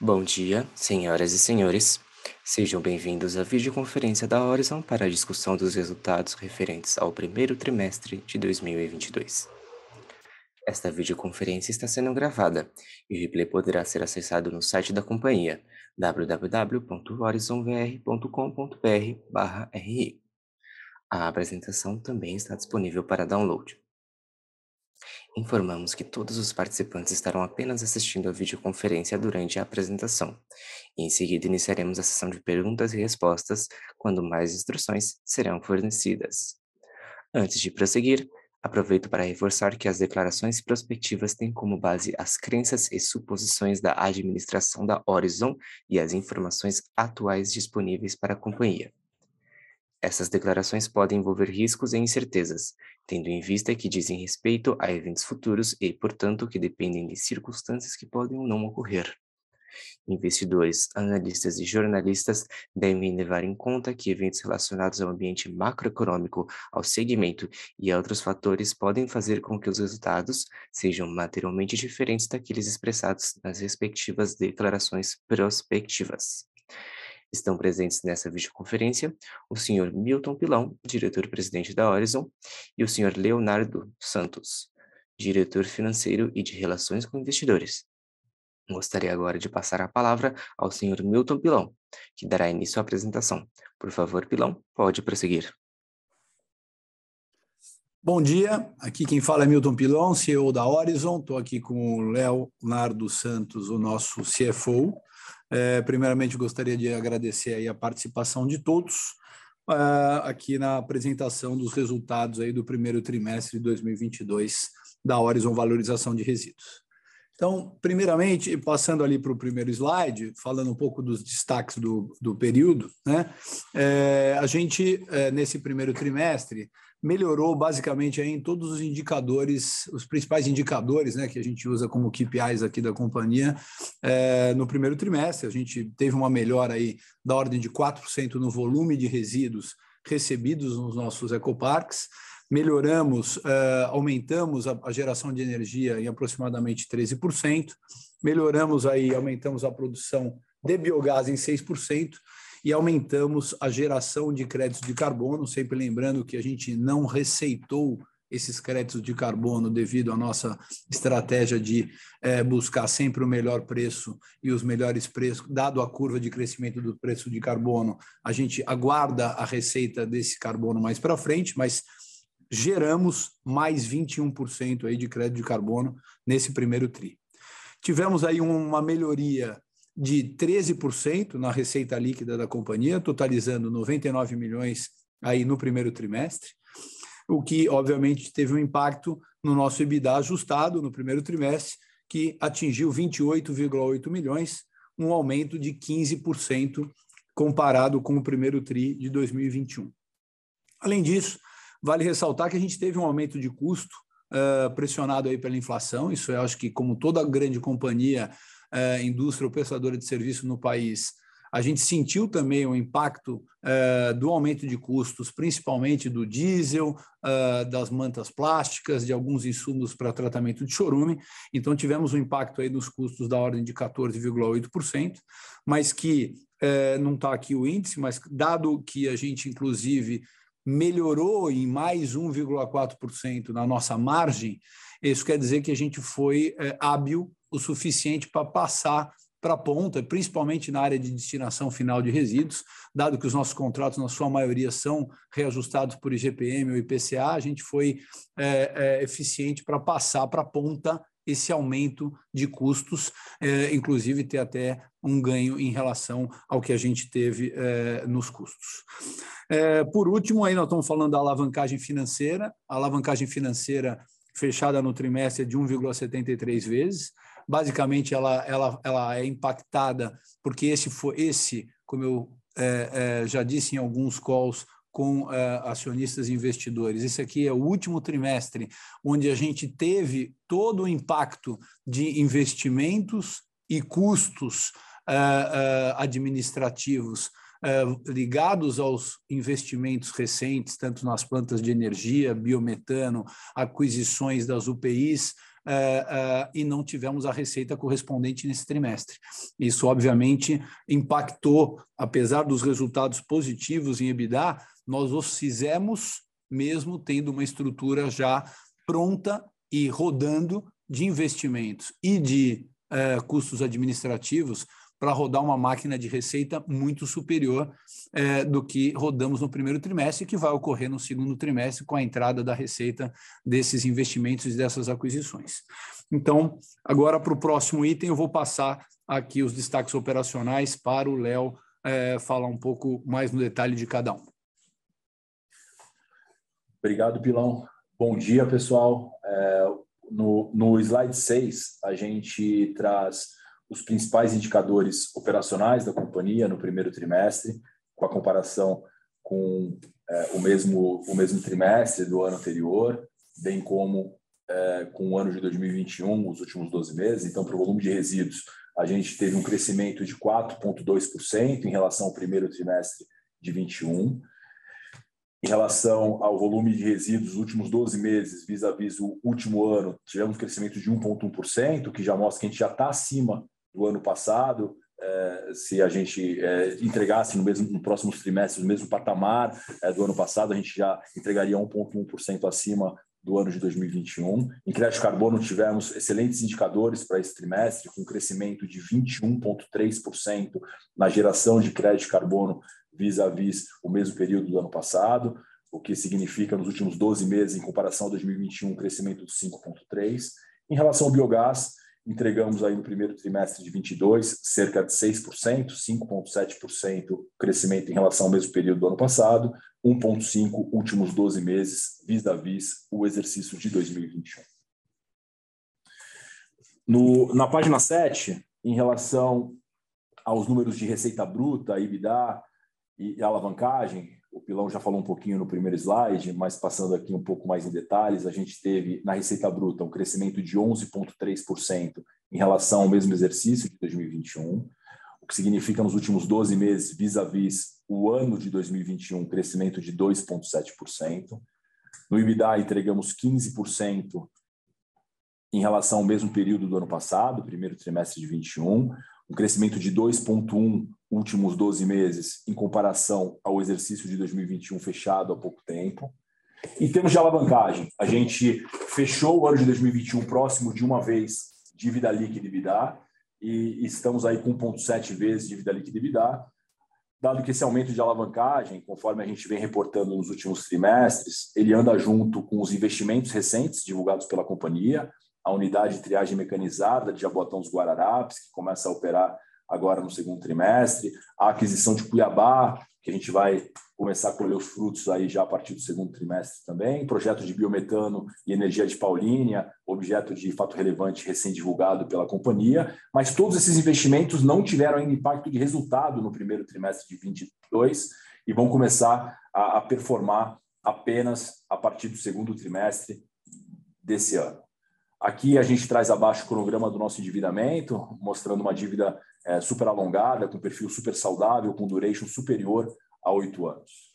Bom dia, senhoras e senhores. Sejam bem-vindos à videoconferência da Horizon para a discussão dos resultados referentes ao primeiro trimestre de 2022. Esta videoconferência está sendo gravada e o replay poderá ser acessado no site da companhia www.horizonvr.com.br/ri. A apresentação também está disponível para download. Informamos que todos os participantes estarão apenas assistindo a videoconferência durante a apresentação. Em seguida iniciaremos a sessão de perguntas e respostas, quando mais instruções serão fornecidas. Antes de prosseguir, aproveito para reforçar que as declarações prospectivas têm como base as crenças e suposições da administração da Horizon e as informações atuais disponíveis para a companhia. Essas declarações podem envolver riscos e incertezas, tendo em vista que dizem respeito a eventos futuros e, portanto, que dependem de circunstâncias que podem ou não ocorrer. Investidores, analistas e jornalistas devem levar em conta que eventos relacionados ao ambiente macroeconômico, ao segmento e a outros fatores podem fazer com que os resultados sejam materialmente diferentes daqueles expressados nas respectivas declarações prospectivas. Estão presentes nessa videoconferência o senhor Milton Pilão, diretor-presidente da Horizon, e o senhor Leonardo Santos, diretor financeiro e de relações com investidores. Gostaria agora de passar a palavra ao senhor Milton Pilão, que dará início à apresentação. Por favor, Pilão, pode prosseguir. Bom dia, aqui quem fala é Milton Pilão, CEO da Horizon. Estou aqui com o Leonardo Santos, o nosso CFO. É, primeiramente, gostaria de agradecer a participação de todos uh, aqui na apresentação dos resultados aí do primeiro trimestre de 2022 da Horizon Valorização de Resíduos. Então, primeiramente, passando ali para o primeiro slide, falando um pouco dos destaques do, do período, né? É, a gente, é, nesse primeiro trimestre, melhorou basicamente em todos os indicadores, os principais indicadores né, que a gente usa como KPIs aqui da companhia é, no primeiro trimestre. A gente teve uma melhora aí da ordem de 4% no volume de resíduos recebidos nos nossos ecoparques. Melhoramos, uh, aumentamos a, a geração de energia em aproximadamente 13%, melhoramos aí, aumentamos a produção de biogás em 6%, e aumentamos a geração de créditos de carbono, sempre lembrando que a gente não receitou esses créditos de carbono devido à nossa estratégia de é, buscar sempre o melhor preço e os melhores preços, dado a curva de crescimento do preço de carbono, a gente aguarda a receita desse carbono mais para frente, mas geramos mais 21% aí de crédito de carbono nesse primeiro tri. Tivemos aí uma melhoria de 13% na receita líquida da companhia, totalizando 99 milhões aí no primeiro trimestre, o que obviamente teve um impacto no nosso EBITDA ajustado no primeiro trimestre, que atingiu 28,8 milhões, um aumento de 15% comparado com o primeiro tri de 2021. Além disso, vale ressaltar que a gente teve um aumento de custo uh, pressionado aí pela inflação, isso eu acho que como toda grande companhia uh, indústria ou prestadora de serviço no país, a gente sentiu também o impacto uh, do aumento de custos, principalmente do diesel, uh, das mantas plásticas, de alguns insumos para tratamento de chorume. Então, tivemos um impacto aí nos custos da ordem de 14,8%, mas que uh, não está aqui o índice, mas dado que a gente, inclusive, melhorou em mais 1,4% na nossa margem, isso quer dizer que a gente foi hábil o suficiente para passar para a ponta, principalmente na área de destinação final de resíduos, dado que os nossos contratos, na sua maioria, são reajustados por IGPM ou IPCA, a gente foi é, é, eficiente para passar para a ponta esse aumento de custos, é, inclusive ter até um ganho em relação ao que a gente teve é, nos custos. É, por último, aí nós estamos falando da alavancagem financeira, a alavancagem financeira fechada no trimestre é de 1,73 vezes, basicamente ela, ela, ela é impactada porque esse foi esse, como eu é, é, já disse em alguns calls com é, acionistas e investidores. Esse aqui é o último trimestre onde a gente teve todo o impacto de investimentos e custos é, é, administrativos é, ligados aos investimentos recentes, tanto nas plantas de energia, biometano, aquisições das UPIs, e não tivemos a receita correspondente nesse trimestre. Isso, obviamente, impactou, apesar dos resultados positivos em EBITDA, nós os fizemos mesmo tendo uma estrutura já pronta e rodando de investimentos e de uh, custos administrativos para rodar uma máquina de receita muito superior eh, do que rodamos no primeiro trimestre, que vai ocorrer no segundo trimestre com a entrada da receita desses investimentos e dessas aquisições. Então, agora para o próximo item, eu vou passar aqui os destaques operacionais para o Léo eh, falar um pouco mais no detalhe de cada um. Obrigado, Pilão. Bom dia, pessoal. É, no, no slide 6, a gente traz os principais indicadores operacionais da companhia no primeiro trimestre, com a comparação com é, o, mesmo, o mesmo trimestre do ano anterior, bem como é, com o ano de 2021, os últimos 12 meses. Então, para o volume de resíduos, a gente teve um crescimento de 4,2% em relação ao primeiro trimestre de 21. Em relação ao volume de resíduos, os últimos 12 meses, vis-à-vis o último ano, tivemos um crescimento de 1,1%, que já mostra que a gente já está acima do ano passado. É, se a gente é, entregasse no, mesmo, no próximos trimestres o mesmo patamar é, do ano passado, a gente já entregaria 1,1% acima do ano de 2021. Em crédito carbono, tivemos excelentes indicadores para esse trimestre, com um crescimento de 21,3% na geração de crédito carbono vis-à-vis o mesmo período do ano passado, o que significa, nos últimos 12 meses, em comparação a 2021, um crescimento de 5,3%. Em relação ao biogás, entregamos aí no primeiro trimestre de 22 cerca de 6%, 5,7% crescimento em relação ao mesmo período do ano passado, 1,5% últimos 12 meses, vis-à-vis o exercício de 2021. No, na página 7, em relação aos números de receita bruta, EBITDA e alavancagem, o Pilão já falou um pouquinho no primeiro slide, mas passando aqui um pouco mais em detalhes, a gente teve na receita bruta um crescimento de 11,3% em relação ao mesmo exercício de 2021, o que significa nos últimos 12 meses, vis-à-vis o ano de 2021, um crescimento de 2,7%. No EBITDA, entregamos 15% em relação ao mesmo período do ano passado, primeiro trimestre de 21, um crescimento de 2,1 últimos 12 meses em comparação ao exercício de 2021 fechado há pouco tempo. Em termos de alavancagem, a gente fechou o ano de 2021 próximo de uma vez dívida líquida e e estamos aí com 1,7 vezes dívida líquida e dado que esse aumento de alavancagem, conforme a gente vem reportando nos últimos trimestres, ele anda junto com os investimentos recentes divulgados pela companhia, a unidade de triagem mecanizada de Jabotão dos Guararapes, que começa a operar agora no segundo trimestre, a aquisição de Cuiabá, que a gente vai começar a colher os frutos aí já a partir do segundo trimestre também, projeto de biometano e energia de Paulínia, objeto de fato relevante recém-divulgado pela companhia, mas todos esses investimentos não tiveram ainda impacto de resultado no primeiro trimestre de 22 e vão começar a, a performar apenas a partir do segundo trimestre desse ano. Aqui a gente traz abaixo o cronograma do nosso endividamento, mostrando uma dívida é, super alongada, com perfil super saudável, com duration superior a oito anos.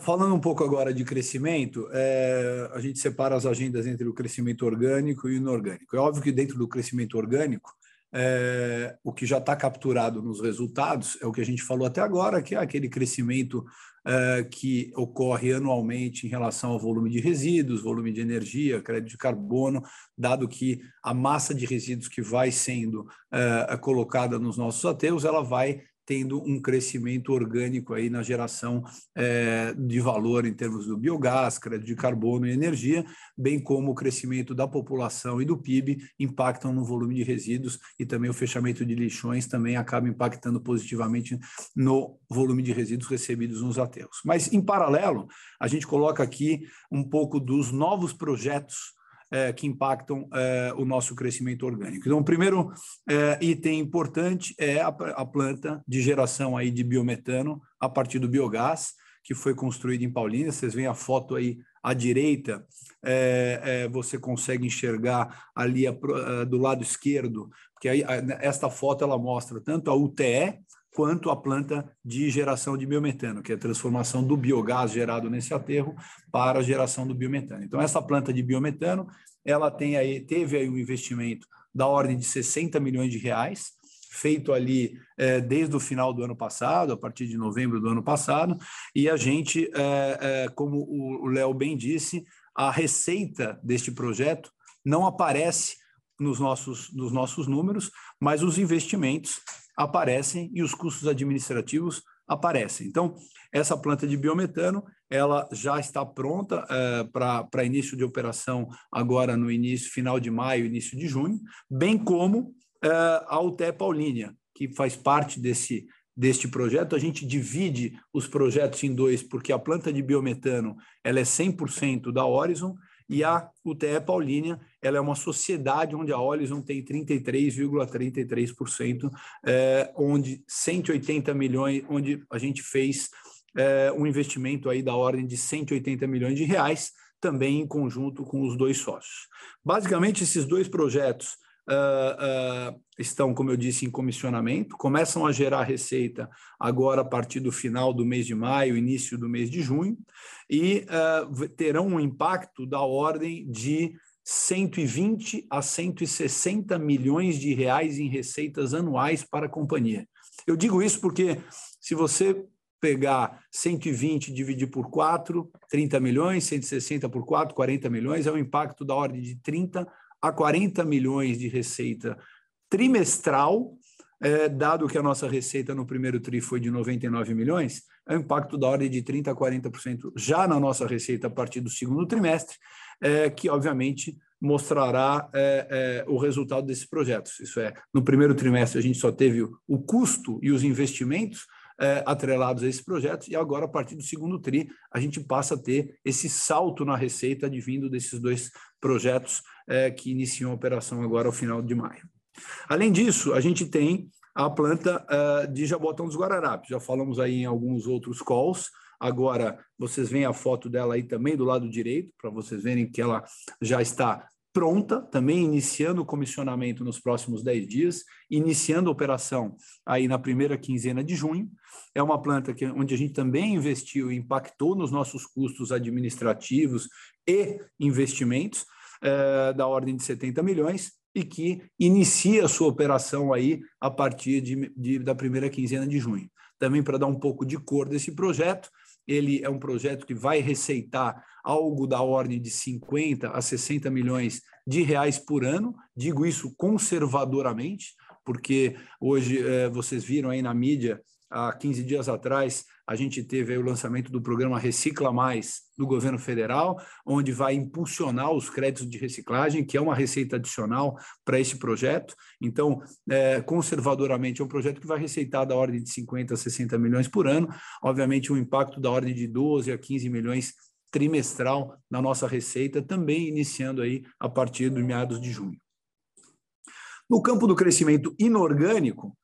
Falando um pouco agora de crescimento, é, a gente separa as agendas entre o crescimento orgânico e inorgânico. É óbvio que dentro do crescimento orgânico, é, o que já está capturado nos resultados é o que a gente falou até agora, que é aquele crescimento é, que ocorre anualmente em relação ao volume de resíduos, volume de energia, crédito de carbono, dado que a massa de resíduos que vai sendo é, colocada nos nossos aterros, ela vai tendo um crescimento orgânico aí na geração é, de valor em termos do biogás, crédito de carbono e energia, bem como o crescimento da população e do PIB impactam no volume de resíduos e também o fechamento de lixões também acaba impactando positivamente no volume de resíduos recebidos nos aterros. Mas, em paralelo, a gente coloca aqui um pouco dos novos projetos é, que impactam é, o nosso crescimento orgânico. Então, o primeiro é, item importante é a, a, planta de geração aí de biometano a partir do biogás, que foi construída em Paulínia. Vocês veem a foto aí à direita, é, é, você consegue enxergar ali a, a, do lado esquerdo, porque aí esta foto ela mostra tanto a UTE quanto a planta de geração de biometano, que é a transformação do biogás gerado nesse aterro para a geração do biometano. Então, essa planta de biometano, ela tem aí, teve aí um investimento da ordem de 60 milhões de reais, feito ali é, desde o final do ano passado, a partir de novembro do ano passado, e a gente, é, é, como o Léo bem disse, a receita deste projeto não aparece nos nossos, nos nossos números, mas os investimentos aparecem e os custos administrativos aparecem. Então, essa planta de biometano, ela já está pronta é, para início de operação agora no início, final de maio, início de junho, bem como é, a UTE Paulínia, que faz parte desse, deste projeto. A gente divide os projetos em dois, porque a planta de biometano ela é 100% da Horizon e a UTE Paulínia, ela é uma sociedade onde a Horizon tem 33,33%, é, onde 180 milhões, onde a gente fez é, um investimento aí da ordem de 180 milhões de reais, também em conjunto com os dois sócios. Basicamente, esses dois projetos uh, uh, estão, como eu disse, em comissionamento, começam a gerar receita agora a partir do final do mês de maio, início do mês de junho, e uh, terão um impacto da ordem de 120 a 160 milhões de reais em receitas anuais para a companhia. Eu digo isso porque se você pegar 120 e dividir por 4, 30 milhões, 160 por 4, 40 milhões, é um impacto da ordem de 30 a 40 milhões de receita trimestral, é, dado que a nossa receita no primeiro TRI foi de 99 milhões, é um impacto da ordem de 30% a 40% já na nossa receita a partir do segundo trimestre, é, que obviamente mostrará é, é, o resultado desses projetos. Isso é, no primeiro trimestre a gente só teve o, o custo e os investimentos, é, atrelados a esses projetos, e agora, a partir do segundo TRI, a gente passa a ter esse salto na receita advindo desses dois projetos é, que iniciam a operação agora ao final de maio. Além disso, a gente tem a planta é, de Jabotão dos Guararapes, já falamos aí em alguns outros calls, agora vocês veem a foto dela aí também do lado direito, para vocês verem que ela já está pronta, também iniciando o comissionamento nos próximos 10 dias, iniciando a operação aí na primeira quinzena de junho. É uma planta que, onde a gente também investiu e impactou nos nossos custos administrativos e investimentos, é, da ordem de 70 milhões, e que inicia a sua operação aí a partir de, de da primeira quinzena de junho. Também para dar um pouco de cor desse projeto, ele é um projeto que vai receitar algo da ordem de 50 a 60 milhões de reais por ano. Digo isso conservadoramente, porque hoje é, vocês viram aí na mídia, há 15 dias atrás, a gente teve o lançamento do programa Recicla Mais do governo federal, onde vai impulsionar os créditos de reciclagem, que é uma receita adicional para esse projeto. Então, é, conservadoramente, é um projeto que vai receitar da ordem de 50 a 60 milhões por ano, obviamente um impacto da ordem de 12 a 15 milhões trimestral na nossa receita, também iniciando aí a partir dos meados de junho. No campo do crescimento inorgânico,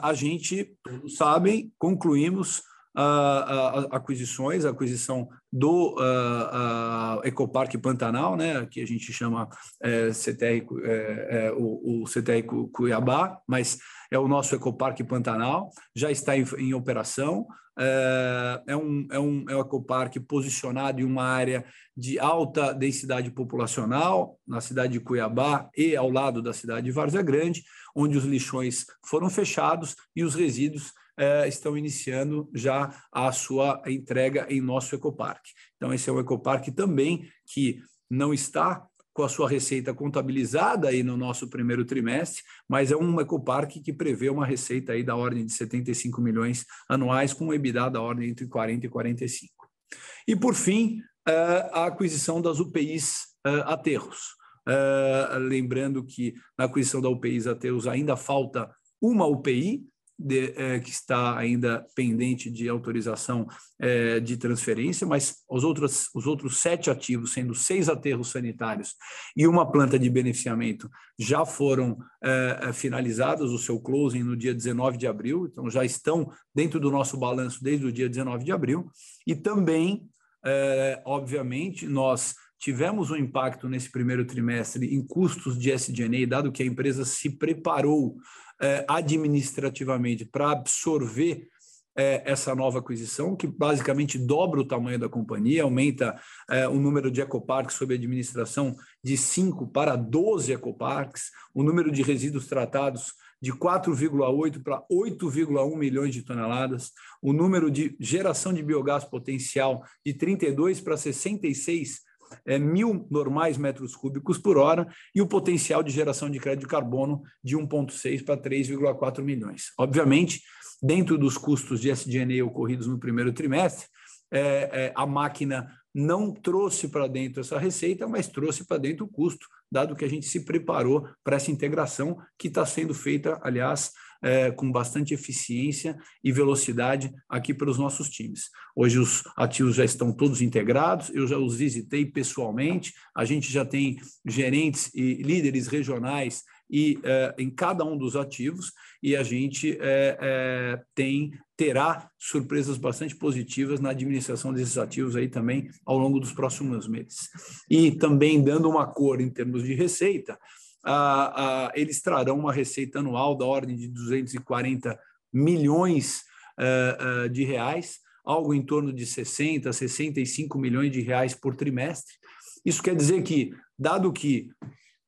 a gente, todos sabem, concluímos uh, aquisições, a aquisição do uh, Ecoparque Pantanal, né, que a gente chama é, CTR, é, é, o, o CTR Cuiabá, mas é o nosso Ecoparque Pantanal, já está em, em operação, é, é, um, é, um, é um ecoparque posicionado em uma área de alta densidade populacional, na cidade de Cuiabá e ao lado da cidade de Várzea Grande, onde os lixões foram fechados e os resíduos é, estão iniciando já a sua entrega em nosso ecoparque. Então, esse é um ecoparque também que não está com a sua receita contabilizada aí no nosso primeiro trimestre, mas é um ecoparque que prevê uma receita aí da ordem de 75 milhões anuais, com um EBITDA da ordem entre 40 e 45. E, por fim, eh, a aquisição das UPIs eh, aterros. Eh, lembrando que na aquisição da UPIs aterros ainda falta uma UPI, de, é, que está ainda pendente de autorização é, de transferência, mas os outros, os outros sete ativos, sendo seis aterros sanitários e uma planta de beneficiamento, já foram é, é finalizados o seu closing no dia 19 de abril, então já estão dentro do nosso balanço desde o dia 19 de abril, e também, é, obviamente, nós tivemos um impacto nesse primeiro trimestre em custos de SG&A, dado que a empresa se preparou é, administrativamente para absorver é, essa nova aquisição, que basicamente dobra o tamanho da companhia, aumenta é, o número de ecoparques sob administração de 5 para 12 ecoparques, o número de resíduos tratados de 4,8 para 8,1 milhões de toneladas, o número de geração de biogás potencial de 32 para 66 é, mil normais metros cúbicos por hora e o potencial de geração de crédito de carbono de 1,6 para 3,4 milhões. Obviamente, dentro dos custos de SG&A ocorridos no primeiro trimestre, é, é, a máquina não trouxe para dentro essa receita, mas trouxe para dentro o custo, dado que a gente se preparou para essa integração que está sendo feita, aliás, é, com bastante eficiência e velocidade aqui pelos nossos times. Hoje os ativos já estão todos integrados, eu já os visitei pessoalmente, a gente já tem gerentes e líderes regionais e é, em cada um dos ativos e a gente é, é, tem terá surpresas bastante positivas na administração desses ativos aí também ao longo dos próximos meses. E também dando uma cor em termos de receita, a, a, eles trarão uma receita anual da ordem de 240 milhões uh, de reais, algo em torno de 60, 65 milhões de reais por trimestre. Isso quer dizer que, dado que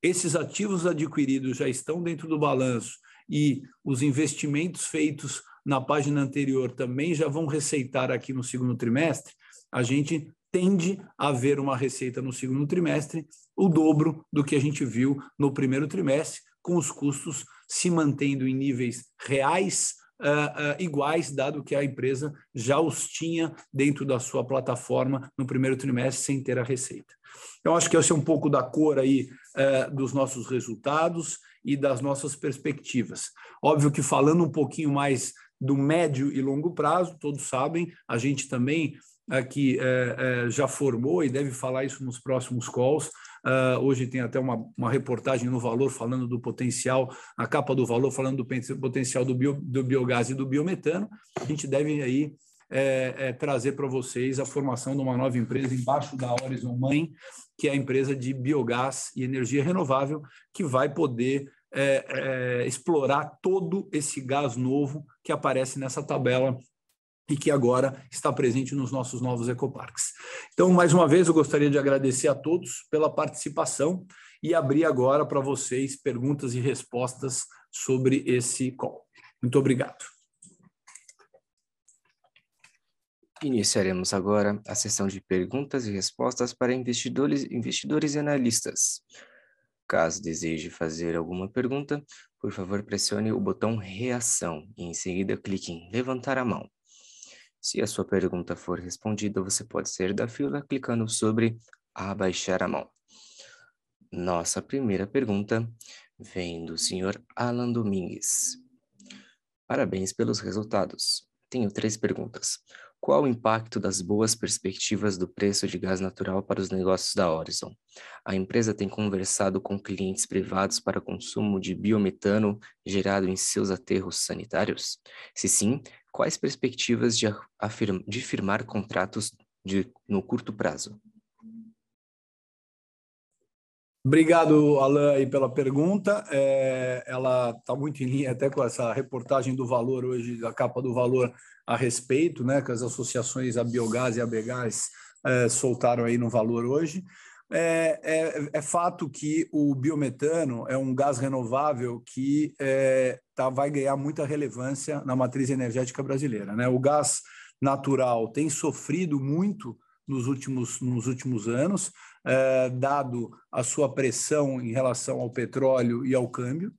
esses ativos adquiridos já estão dentro do balanço e os investimentos feitos na página anterior também já vão receitar aqui no segundo trimestre, a gente tende a ver uma receita no segundo trimestre o dobro do que a gente viu no primeiro trimestre, com os custos se mantendo em níveis reais uh, uh, iguais, dado que a empresa já os tinha dentro da sua plataforma no primeiro trimestre sem ter a receita. Então, acho que esse é um pouco da cor aí uh, dos nossos resultados e das nossas perspectivas. Óbvio que falando um pouquinho mais do médio e longo prazo, todos sabem, a gente também aqui é, é, já formou e deve falar isso nos próximos calls. Uh, hoje tem até uma, uma reportagem no Valor falando do potencial, a capa do Valor falando do potencial do, bio, do biogás e do biometano. A gente deve aí é, é, trazer para vocês a formação de uma nova empresa embaixo da Horizon Mãe, que é a empresa de biogás e energia renovável, que vai poder é, é, explorar todo esse gás novo que aparece nessa tabela e que agora está presente nos nossos novos ecoparques. Então, mais uma vez, eu gostaria de agradecer a todos pela participação e abrir agora para vocês perguntas e respostas sobre esse call. Muito obrigado. Iniciaremos agora a sessão de perguntas e respostas para investidores, investidores e analistas. Caso deseje fazer alguma pergunta, por favor pressione o botão reação e em seguida clique em levantar a mão. Se a sua pergunta for respondida, você pode sair da fila clicando sobre abaixar a mão. Nossa primeira pergunta vem do senhor Alan Domingues. Parabéns pelos resultados. Tenho três perguntas. Qual o impacto das boas perspectivas do preço de gás natural para os negócios da Horizon? A empresa tem conversado com clientes privados para consumo de biometano gerado em seus aterros sanitários? Se sim, quais perspectivas de, afirma, de firmar contratos de, no curto prazo? Obrigado, Alain, aí pela pergunta. É, ela está muito em linha até com essa reportagem do valor hoje, da capa do valor a respeito, né, que as associações a biogás e a Begás é, soltaram aí no valor hoje. É, é, é, fato que o biometano é um gás renovável que é, tá, vai ganhar muita relevância na matriz energética brasileira. Né? O gás natural tem sofrido muito nos últimos, nos últimos anos, é, dado a sua pressão em relação ao petróleo e ao câmbio.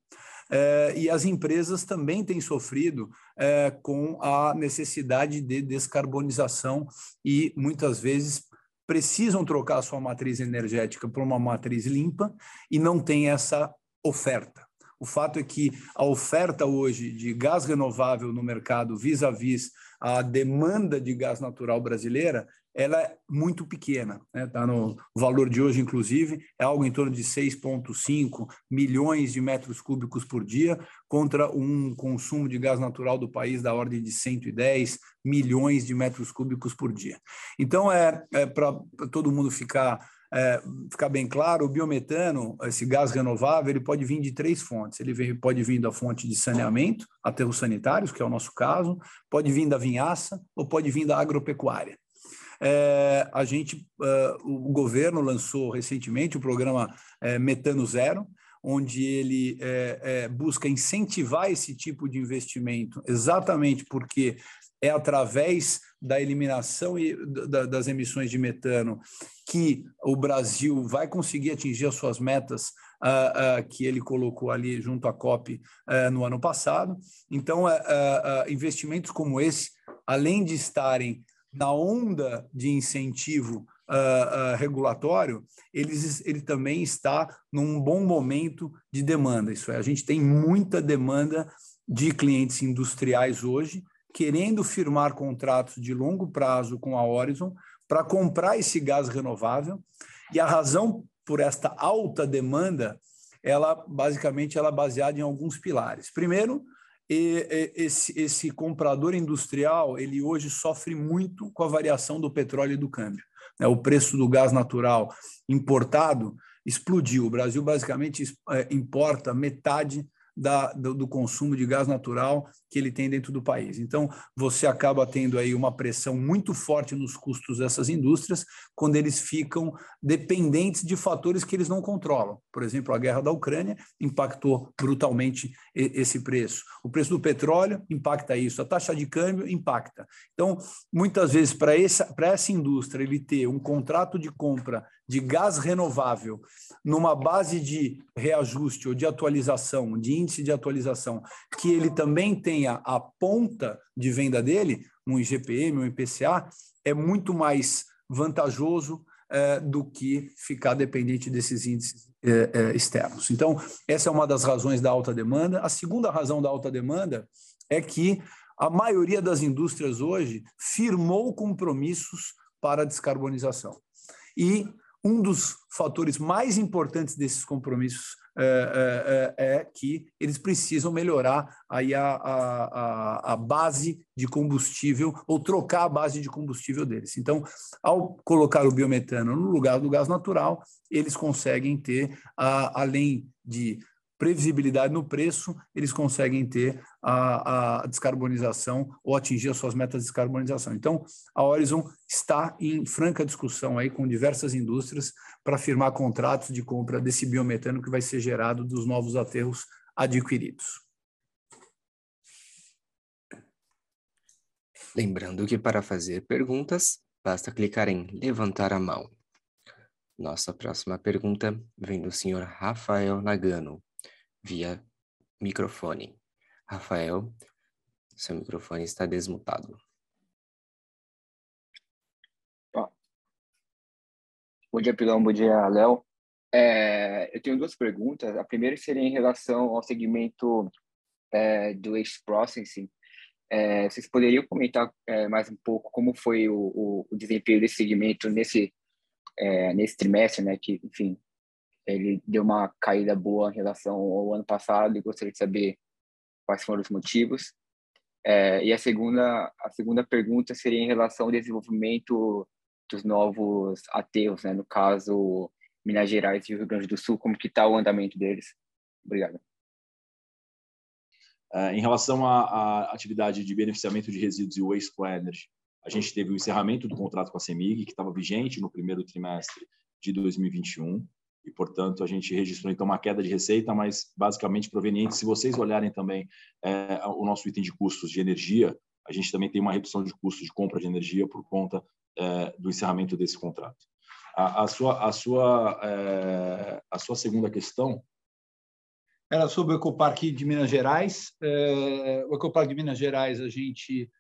É, e as empresas também têm sofrido é, com a necessidade de descarbonização e muitas vezes precisam trocar a sua matriz energética por uma matriz limpa e não tem essa oferta. O fato é que a oferta hoje de gás renovável no mercado vis-à-vis -vis a demanda de gás natural brasileira ela é muito pequena. Né? Tá no valor de hoje, inclusive, é algo em torno de 6,5 milhões de metros cúbicos por dia, contra um consumo de gás natural do país da ordem de 110 milhões de metros cúbicos por dia. Então, é, é para todo mundo ficar é, ficar bem claro, o biometano, esse gás renovável, ele pode vir de três fontes. Ele vem, pode vir da fonte de saneamento, aterros sanitários, que é o nosso caso, pode vir da vinhaça ou pode vir da agropecuária. É, a gente, uh, o governo lançou recentemente o programa é, Metano Zero, onde ele é, é, busca incentivar esse tipo de investimento, exatamente porque é através da eliminação das emissões de metano que o Brasil vai conseguir atingir as suas metas uh, uh, que ele colocou ali junto à COP uh, no ano passado. Então, investimentos como esse, além de estarem na onda de incentivo uh, uh, regulatório, eles, ele também está num bom momento de demanda. Isso é, a gente tem muita demanda de clientes industriais hoje querendo firmar contratos de longo prazo com a Horizon para comprar esse gás renovável. E a razão por esta alta demanda, ela basicamente ela é baseada em alguns pilares. Primeiro, esse, esse comprador industrial ele hoje sofre muito com a variação do petróleo e do câmbio né, o preço do gás natural importado explodiu. O Brasil basicamente é, importa metade da, do, do, consumo de gás natural que ele tem dentro do país. Então, você acaba tendo aí uma pressão muito forte nos custos dessas indústrias quando eles ficam dependentes de fatores que eles não controlam. Por exemplo, a guerra da Ucrânia impactou brutalmente esse preço. O preço do petróleo impacta isso, a taxa de câmbio impacta. Então, muitas vezes, para essa, essa indústria ele ter um contrato de compra de gás renovável numa base de reajuste ou de atualização, de índice de atualização, que ele também tenha a ponta de venda dele, um IGPM, um IPCA, é muito mais vantajoso é, do que ficar dependente desses índices é, é, externos. Então, essa é uma das razões da alta demanda. A segunda razão da alta demanda é que a maioria das indústrias hoje firmou compromissos para a descarbonização. E um dos fatores mais importantes desses compromissos é, é, é, que eles precisam melhorar aí a, a, a, base de combustível ou trocar a base de combustível deles. Então, ao colocar o biometano no lugar do gás natural, eles conseguem ter, além de previsibilidade no preço, eles conseguem ter a, a, descarbonização ou atingir as suas metas de descarbonização. Então, a Horizon está em franca discussão aí com diversas indústrias para firmar contratos de compra desse biometano que vai ser gerado dos novos aterros adquiridos. Lembrando que para fazer perguntas, basta clicar em levantar a mão. Nossa próxima pergunta vem do senhor Rafael Nagano, via microfone. Rafael, seu microfone está desmutado. Bom dia, Pilão. Bom dia, Léo. É, eu tenho duas perguntas. A primeira seria em relação ao segmento é, do Waste Processing. É, vocês poderiam comentar é, mais um pouco como foi o, o, o desempenho desse segmento nesse, é, nesse trimestre, né? Que, enfim, ele deu uma caída boa em relação ao ano passado e gostaria de saber quais foram os motivos. É, e a segunda, a segunda pergunta seria em relação ao desenvolvimento dos novos ateus, né? no caso Minas Gerais e Rio Grande do Sul, como que está o andamento deles? Obrigado. É, em relação à, à, atividade de beneficiamento de resíduos e waste planners, a gente teve o encerramento do contrato com a CEMIG, que estava vigente no primeiro trimestre de 2021 e, portanto, a gente registrou então uma queda de receita, mas basicamente proveniente. Se vocês olharem também é, o nosso item de custos de energia, a gente também tem uma redução de custos de compra de energia por conta é, do encerramento desse contrato. A, a sua, a, sua, é, a sua segunda questão era sobre o Ecoparque de Minas Gerais. É, o Ecoparque de Minas Gerais, a gente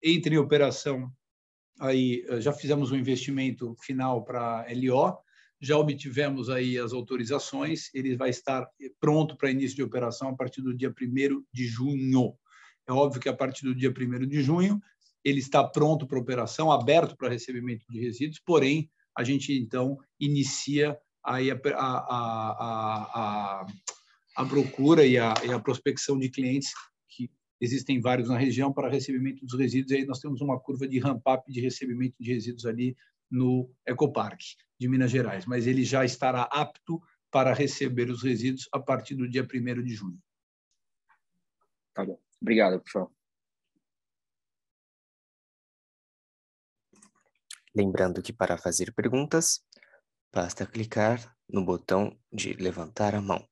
entra em operação aí já fizemos um investimento final para LO, já obtivemos aí as autorizações, ele vai estar pronto para início de operação a partir do dia 1 de junho. É óbvio que a partir do dia 1 de junho ele está pronto para operação, aberto para recebimento de resíduos, porém, a gente então inicia aí a, a, a, a procura e e a prospecção de clientes que existem vários na região para recebimento dos resíduos, e aí nós temos uma curva de ramp-up de recebimento de resíduos ali no Ecoparque de Minas Gerais, mas ele já estará apto para receber os resíduos a partir do dia 1 de junho. Tá bom. Obrigado, professor. Lembrando que para fazer perguntas, basta clicar no botão de levantar a mão.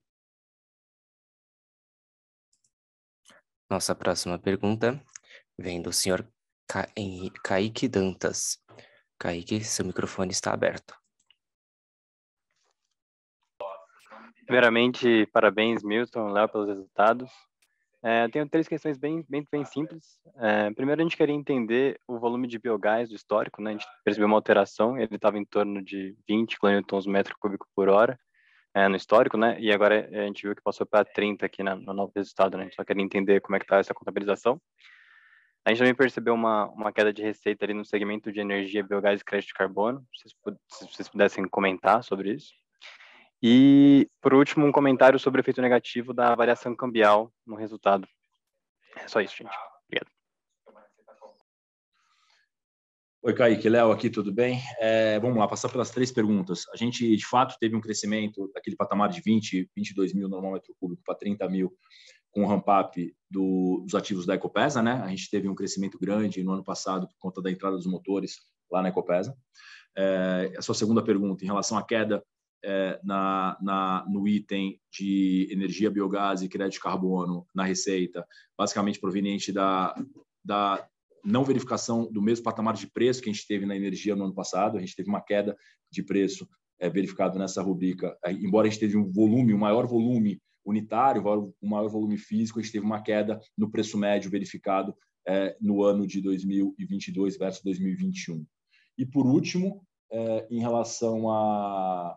Nossa próxima pergunta vem do senhor Ca... Kaique Dantas. Kaique, seu microfone está aberto. Primeiramente, parabéns, Milton, Léo, pelos resultados. É, tenho três questões bem, bem, bem simples. É, primeiro, a gente queria entender o volume de biogás do histórico, né? A gente percebeu uma alteração, ele estava em torno de 20 kN metro cúbico por hora é, no histórico, né? E agora a gente viu que passou para 30 aqui na, no novo resultado, né? A gente só queria entender como é que está essa contabilização. A gente também percebeu uma, uma queda de receita ali no segmento de energia, biogás e crédito de carbono. Se vocês, se vocês pudessem comentar sobre isso. E, por último, um comentário sobre o efeito negativo da variação cambial no resultado. É só isso, gente. Obrigado. Oi, Kaique, Léo aqui, tudo bem? É, vamos lá, passar pelas três perguntas. A gente, de fato, teve um crescimento daquele patamar de 20, 22 mil normômetro cúbico para 30 mil com o ramp-up do, dos ativos da Ecopesa, né? A gente teve um crescimento grande no ano passado por conta da entrada dos motores lá na Ecopesa. É, a sua segunda pergunta, em relação à queda é, na, na, no item de energia, biogás e crédito de carbono na receita, basicamente proveniente da, da não verificação do mesmo patamar de preço que a gente teve na energia no ano passado. A gente teve uma queda de preço é, verificado nessa rubrica, é, embora a gente teve um volume, um maior volume unitário, um maior volume físico, a gente teve uma queda no preço médio verificado é, no ano de 2022 versus 2021. E por último, é, em relação a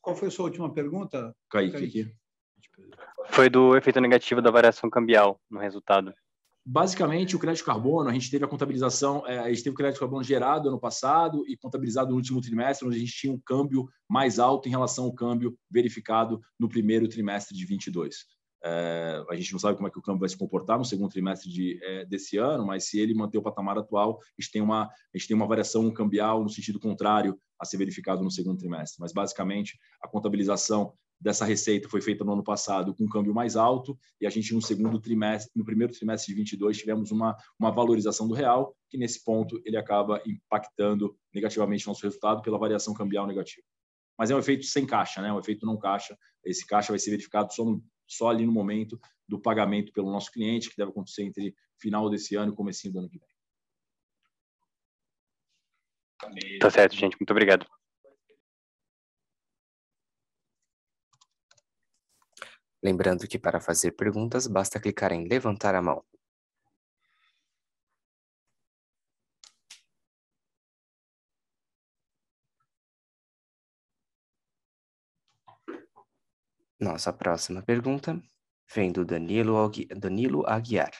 qual foi a sua última pergunta? Kaique, Kaique. Foi do efeito negativo da variação cambial no resultado. Basicamente, o crédito carbono, a gente teve a contabilização, é, a gente teve o crédito carbono gerado ano passado e contabilizado no último trimestre, onde a gente tinha um câmbio mais alto em relação ao câmbio verificado no primeiro trimestre de 22. É, a gente não sabe como é que o câmbio vai se comportar no segundo trimestre de, é, desse ano, mas se ele manter o patamar atual, a gente, tem uma, a gente tem uma variação cambial no sentido contrário a ser verificado no segundo trimestre. Mas, basicamente, a contabilização dessa receita foi feita no ano passado com um câmbio mais alto e a gente no segundo trimestre, no primeiro trimestre de 22 tivemos uma, uma valorização do real que nesse ponto ele acaba impactando negativamente nosso resultado pela variação cambial negativa. Mas é um efeito sem caixa, né? Um efeito não caixa. Esse caixa vai ser verificado só no só ali no momento do pagamento pelo nosso cliente, que deve acontecer entre final desse ano e começo do ano que vem. Tá certo, gente. Muito obrigado. Lembrando que para fazer perguntas, basta clicar em levantar a mão. Nossa próxima pergunta vem do Danilo, Danilo Aguiar.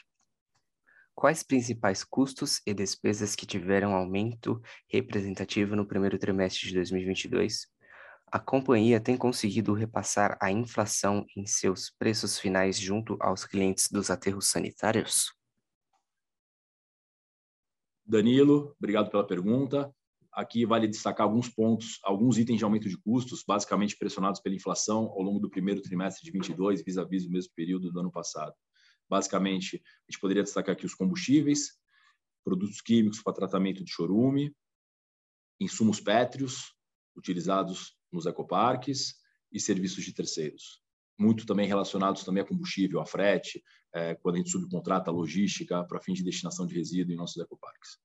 Quais principais custos e despesas que tiveram aumento representativo no primeiro trimestre de 2022? A companhia tem conseguido repassar a inflação em seus preços finais junto aos clientes dos aterros sanitários? Danilo, obrigado pela pergunta. Aqui vale destacar alguns pontos, alguns itens de aumento de custos, basicamente pressionados pela inflação ao longo do primeiro trimestre de 22, vis-à-vis -vis o mesmo período do ano passado. Basicamente, a gente poderia destacar aqui os combustíveis, produtos químicos para tratamento de chorume, insumos pétreos utilizados nos ecoparques e serviços de terceiros. Muito também relacionados também a combustível, a frete, é, quando a gente subcontrata a logística para fim de destinação de resíduo em nossos ecoparques.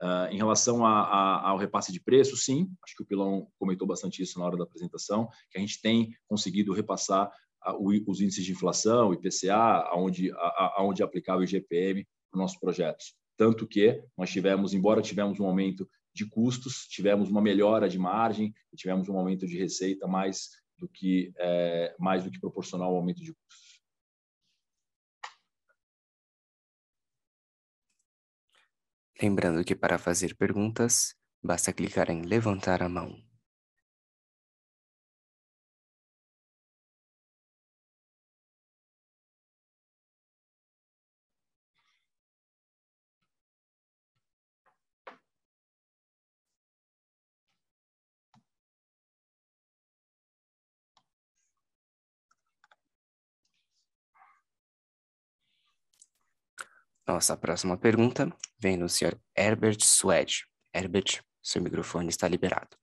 Uh, em relação a, a, ao repasse de preço, sim, acho que o Pilão comentou bastante isso na hora da apresentação, que a gente tem conseguido repassar a, o, os índices de inflação, IPCA, aonde, aonde é aplicável o IGPM para nossos projetos. Tanto que nós tivemos, embora tivemos um aumento de custos, tivemos uma melhora de margem e tivemos um aumento de receita mais do que, é, mais do que proporcional ao aumento de custos. Lembrando que para fazer perguntas, basta clicar em levantar a mão. Nossa próxima pergunta vem do senhor Herbert Swed. Herbert, seu microfone está liberado.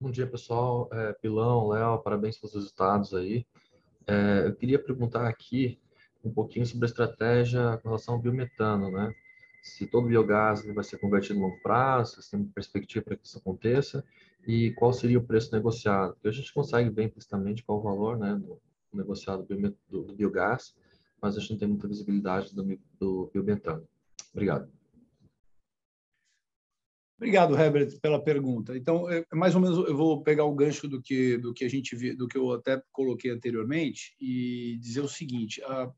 Bom dia, pessoal. É, Pilão, Léo, parabéns pelos resultados aí. É, eu queria perguntar aqui um pouquinho sobre a estratégia com relação ao biometano, né? Se todo biogás vai ser convertido no longo prazo, se tem perspectiva para que isso aconteça, e qual seria o preço negociado? Porque a gente consegue ver implicitamente qual o valor né, do negociado do, do biogás, mas a gente não tem muita visibilidade do, do biometano. Obrigado. Obrigado, Herbert, pela pergunta. Então, é, mais ou menos, eu vou pegar o gancho do que do que a gente do que eu até coloquei anteriormente e dizer o seguinte: a,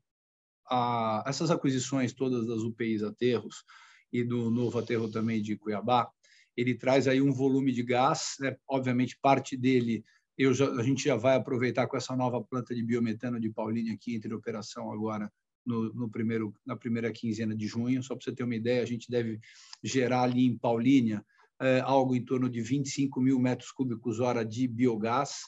a, essas aquisições todas das UPIs aterros e do novo aterro também de Cuiabá, ele traz aí um volume de gás, né? obviamente parte dele eu já, a gente já vai aproveitar com essa nova planta de biometano de Paulínia aqui entre operação agora no, no, primeiro, na primeira quinzena de junho. Só para você ter uma ideia, a gente deve gerar ali em Paulínia é, algo em torno de 25 mil metros cúbicos hora de biogás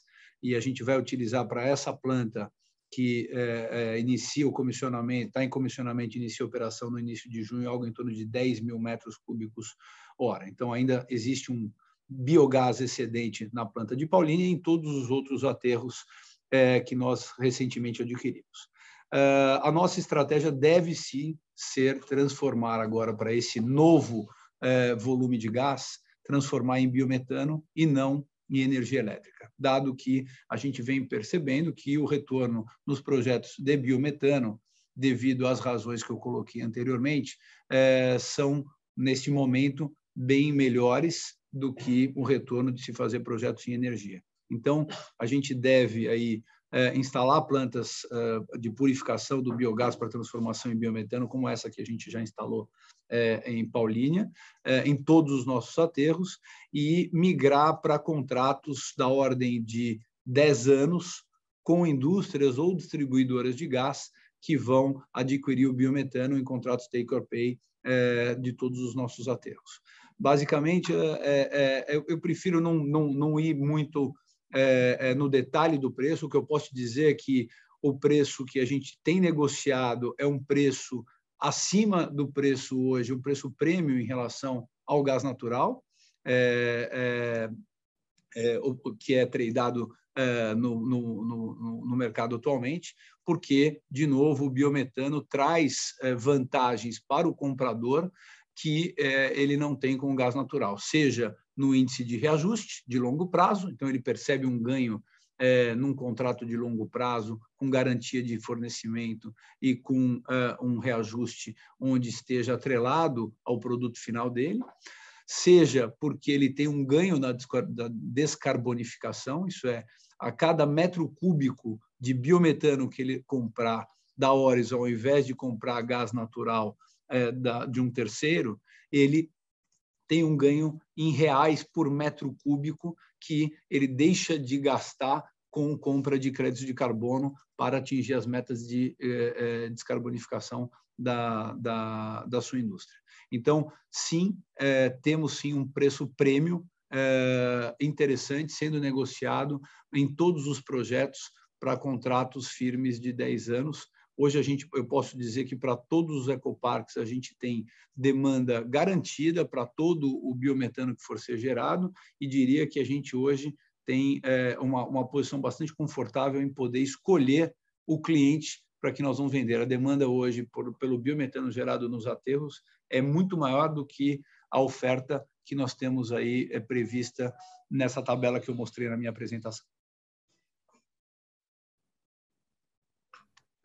e a gente vai utilizar para essa planta que é, é, inicia o comissionamento, está em comissionamento, inicia a operação no início de junho, algo em torno de 10 mil metros cúbicos hora. Então, ainda existe um biogás excedente na planta de Paulínia e em todos os outros aterros é, que nós recentemente adquirimos. Uh, a nossa estratégia deve sim ser transformar agora para esse novo uh, volume de gás, transformar em biometano e não em energia elétrica, dado que a gente vem percebendo que o retorno nos projetos de biometano, devido às razões que eu coloquei anteriormente, uh, são, neste momento, bem melhores do que o retorno de se fazer projetos em energia. Então, a gente deve aí é, instalar plantas é, de purificação do biogás para transformação em biometano, como essa que a gente já instalou é, em Paulínia, é, em todos os nossos aterros, e migrar para contratos da ordem de 10 anos com indústrias ou distribuidoras de gás que vão adquirir o biometano em contratos take or pay é, de todos os nossos aterros. Basicamente, é, eu prefiro não, não, não ir muito é, é, no detalhe do preço, o que eu posso dizer é que o preço que a gente tem negociado é um preço acima do preço hoje, o preço prêmio em relação ao gás natural, é, é, é o que é tradeado é, no, no, no, no, mercado atualmente, porque, de novo, o biometano traz é, vantagens para o comprador que ele não tem com o gás natural, seja no índice de reajuste de longo prazo, então ele percebe um ganho é, num contrato de longo prazo, com garantia de fornecimento e com é, um reajuste onde esteja atrelado ao produto final dele, seja porque ele tem um ganho na descarbonificação, isso é, a cada metro cúbico de biometano que ele comprar da Horizon, ao invés de comprar gás natural é, da, de um terceiro, ele tem um ganho em reais por metro cúbico que ele deixa de gastar com compra de créditos de carbono para atingir as metas de eh, descarbonificação da, da, da, sua indústria. Então, sim, eh, temos sim um preço prêmio interessante sendo negociado em todos os projetos para contratos firmes de 10 anos, Hoje a gente, eu posso dizer que para todos os ecoparques a gente tem demanda garantida para todo o biometano que for ser gerado e diria que a gente hoje tem é, uma, uma posição bastante confortável em poder escolher o cliente para que nós vamos vender. A demanda hoje por, pelo biometano gerado nos aterros é muito maior do que a oferta que nós temos aí é, prevista nessa tabela que eu mostrei na minha apresentação.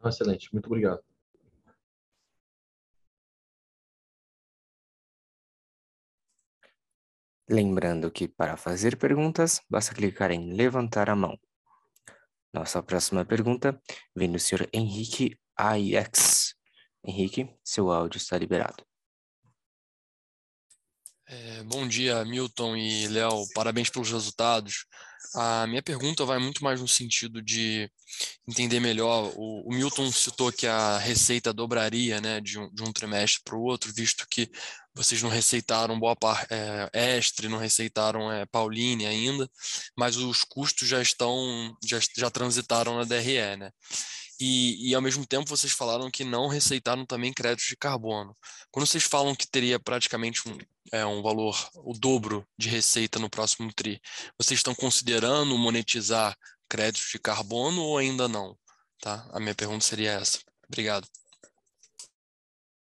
Excelente, muito obrigado. Lembrando que para fazer perguntas, basta clicar em levantar a mão. Nossa próxima pergunta vem do senhor Henrique AIX. Henrique, seu áudio está liberado. É, bom dia, Milton e Léo. Parabéns pelos resultados. A minha pergunta vai muito mais no sentido de entender melhor. O, o Milton citou que a receita dobraria né, de, um, de um trimestre para o outro, visto que vocês não receitaram boa parte é, Estre, não receitaram é, Pauline ainda, mas os custos já estão, já, já transitaram na DRE, né? E, e ao mesmo tempo vocês falaram que não receitaram também créditos de carbono. Quando vocês falam que teria praticamente um, é, um valor, o dobro de receita no próximo TRI, vocês estão considerando monetizar créditos de carbono ou ainda não? Tá? A minha pergunta seria essa. Obrigado.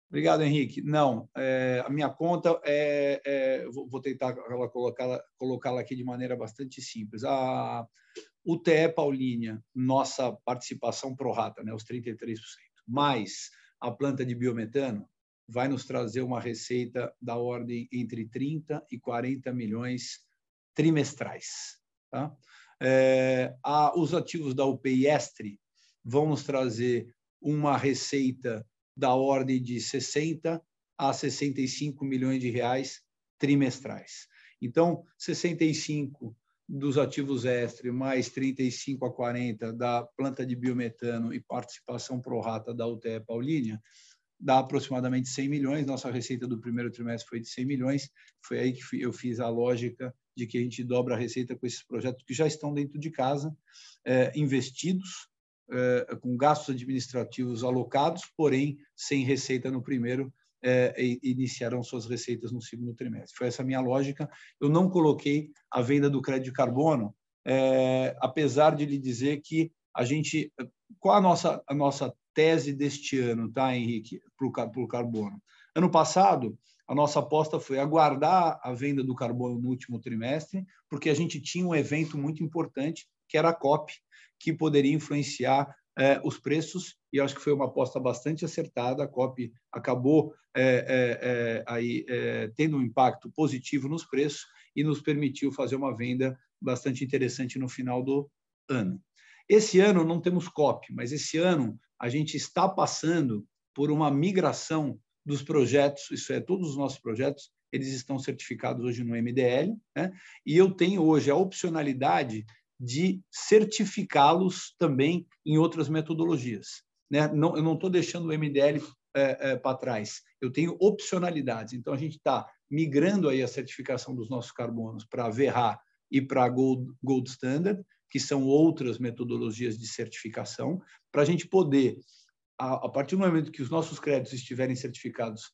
Obrigado, Henrique. Não, é, a minha conta é, é vou tentar colocá-la colocá aqui de maneira bastante simples. A UTE Paulínia, nossa participação pro rata, né, os 33%, mais a planta de biometano, vai nos trazer uma receita da ordem entre 30 e 40 milhões trimestrais. Tá? É, a, os ativos da UPI Estre vão nos trazer uma receita da ordem de 60 a 65 milhões de reais trimestrais. Então, 65 dos ativos extra mais 35 a 40 da planta de biometano e participação pro rata da UTE Paulínia, dá aproximadamente 100 milhões. Nossa receita do primeiro trimestre foi de 100 milhões. Foi aí que eu fiz a lógica de que a gente dobra a receita com esses projetos que já estão dentro de casa, é, investidos eh, com gastos administrativos alocados, porém sem receita no primeiro, eh, iniciarão suas receitas no segundo trimestre. Foi essa minha lógica. Eu não coloquei a venda do crédito de carbono, eh, apesar de lhe dizer que a gente. Qual a nossa, a nossa tese deste ano, tá, Henrique, para o carbono? Ano passado, a nossa aposta foi aguardar a venda do carbono no último trimestre, porque a gente tinha um evento muito importante, que era a COP, que poderia influenciar eh, os preços, e acho que foi uma aposta bastante acertada. A COP acabou eh, eh, aí, tendo um impacto positivo nos preços e nos permitiu fazer uma venda bastante interessante no final do ano. Esse ano não temos COP, mas esse ano a gente está passando por uma migração dos projetos, isso é, todos os nossos projetos, eles estão certificados hoje no MDL, né? e eu tenho hoje a opcionalidade de certificá-los também em outras metodologias. Né? Não, eu não estou deixando o MDL é, é, para trás. Eu tenho opcionalidades. Então, a gente está migrando aí a certificação dos nossos carbonos para a VERRA e para a Gold, Gold Standard, que são outras metodologias de certificação, para a gente poder, a, a, partir do momento que os nossos créditos estiverem certificados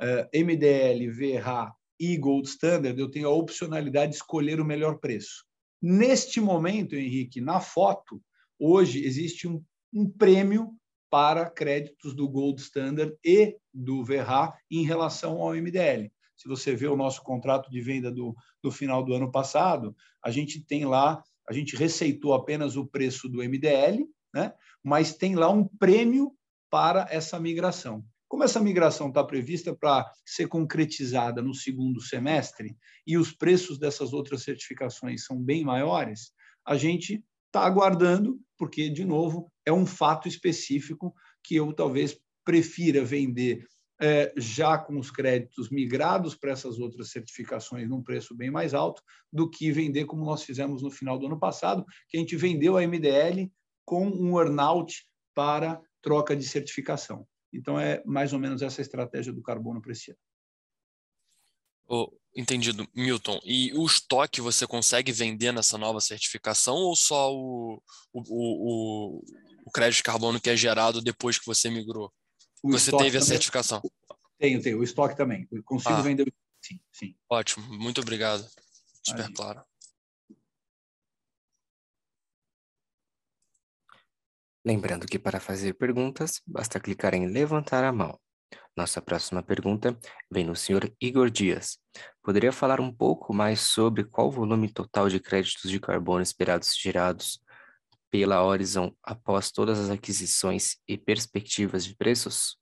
é, MDL, VERRA e Gold Standard, eu tenho a opcionalidade de escolher o melhor preço. Neste momento, Henrique, na foto, hoje existe um, um prêmio para créditos do Gold Standard e do Verra em relação ao MDL. Se você vê o nosso contrato de venda do, do final do ano passado, a gente tem lá, a gente receitou apenas o preço do MDL, né? mas tem lá um prêmio para essa migração. Como essa migração está prevista para ser concretizada no segundo semestre e os preços dessas outras certificações são bem maiores, a gente está aguardando, porque, de novo, é um fato específico que eu talvez prefira vender é, já com os créditos migrados para essas outras certificações num preço bem mais alto, do que vender como nós fizemos no final do ano passado, que a gente vendeu a MDL com um earnout para troca de certificação. Então, é mais ou menos essa estratégia do carbono para esse ano. Oh, entendido, Milton. E o estoque você consegue vender nessa nova certificação ou só o, o, o, o crédito de carbono que é gerado depois que você migrou? O você teve também, a certificação? Tenho, tenho. O estoque também. Eu consigo ah, vender. Sim, sim. Ótimo, muito obrigado. Super Aí. claro. Lembrando que para fazer perguntas, basta clicar em levantar a mão. Nossa próxima pergunta vem do Sr. Igor Dias. Poderia falar um pouco mais sobre qual o volume total de créditos de carbono esperados gerados pela Horizon após todas as aquisições e perspectivas de preços?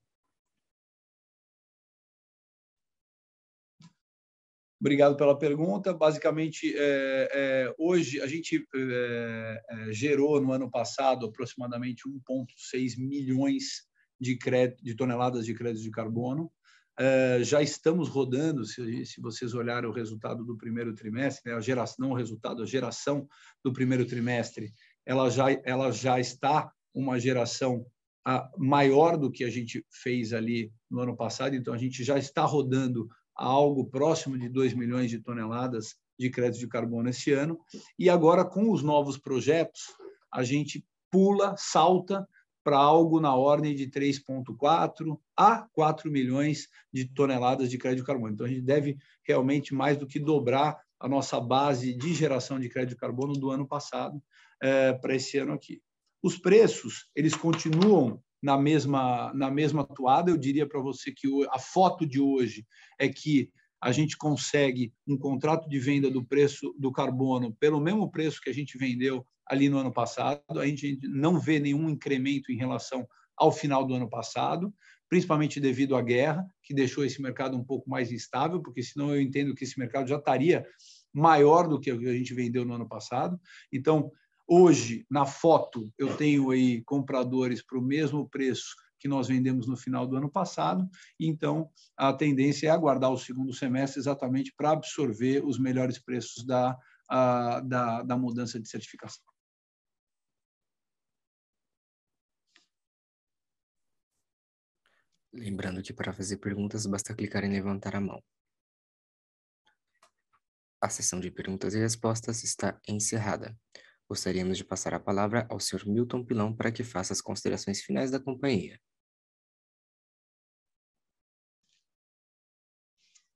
Obrigado pela pergunta. Basicamente, é, é, hoje a gente é, é gerou no ano passado aproximadamente 1,6 milhões de, crédito, de, toneladas de créditos de carbono. É, já estamos rodando, se, se, vocês olharem o resultado do primeiro trimestre, né, a geração, não o resultado, a geração do primeiro trimestre, ela já, ela já está uma geração a, maior do que a gente fez ali no ano passado, então a gente já está rodando a algo próximo de 2 milhões de toneladas de crédito de carbono esse ano. E agora, com os novos projetos, a gente pula, salta para algo na ordem de 3,4 a 4 milhões de toneladas de crédito de carbono. Então, a gente deve realmente mais do que dobrar a nossa base de geração de crédito de carbono do ano passado é, para esse ano aqui. Os preços, eles continuam na mesma, na mesma toada. Eu diria para você que a foto de hoje é que a gente consegue um contrato de venda do preço do carbono pelo mesmo preço que a gente vendeu ali no ano passado. A gente não vê nenhum incremento em relação ao final do ano passado, principalmente devido à guerra, que deixou esse mercado um pouco mais instável, porque senão eu entendo que esse mercado já estaria maior do que a gente vendeu no ano passado. Então, hoje, na foto, eu tenho aí compradores para o mesmo preço que nós vendemos no final do ano passado. Então, a tendência é aguardar o segundo semestre exatamente para absorver os melhores preços da, a, da, da mudança de certificação. Lembrando que para fazer perguntas basta clicar em levantar a mão. A sessão de perguntas e respostas está encerrada. Gostaríamos de passar a palavra ao Sr. Milton Pilão para que faça as considerações finais da companhia.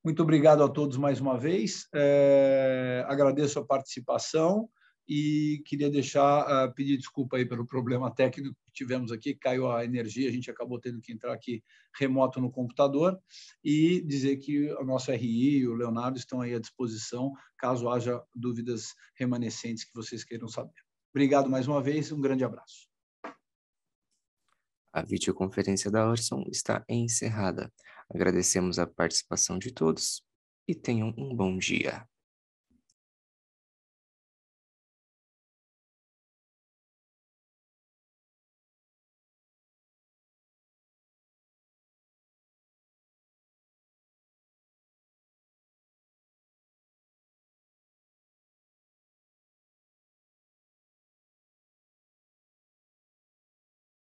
Muito obrigado a todos mais uma vez. É, agradeço a participação e queria deixar uh, pedir desculpa aí pelo problema técnico que tivemos aqui, caiu a energia, a gente acabou tendo que entrar aqui remoto no computador e dizer que o nosso RI e o Leonardo estão aí à disposição caso haja dúvidas remanescentes que vocês queiram saber. Obrigado mais uma vez, um grande abraço. A videoconferência da Orson está encerrada. Agradecemos a participação de todos e tenham um bom dia.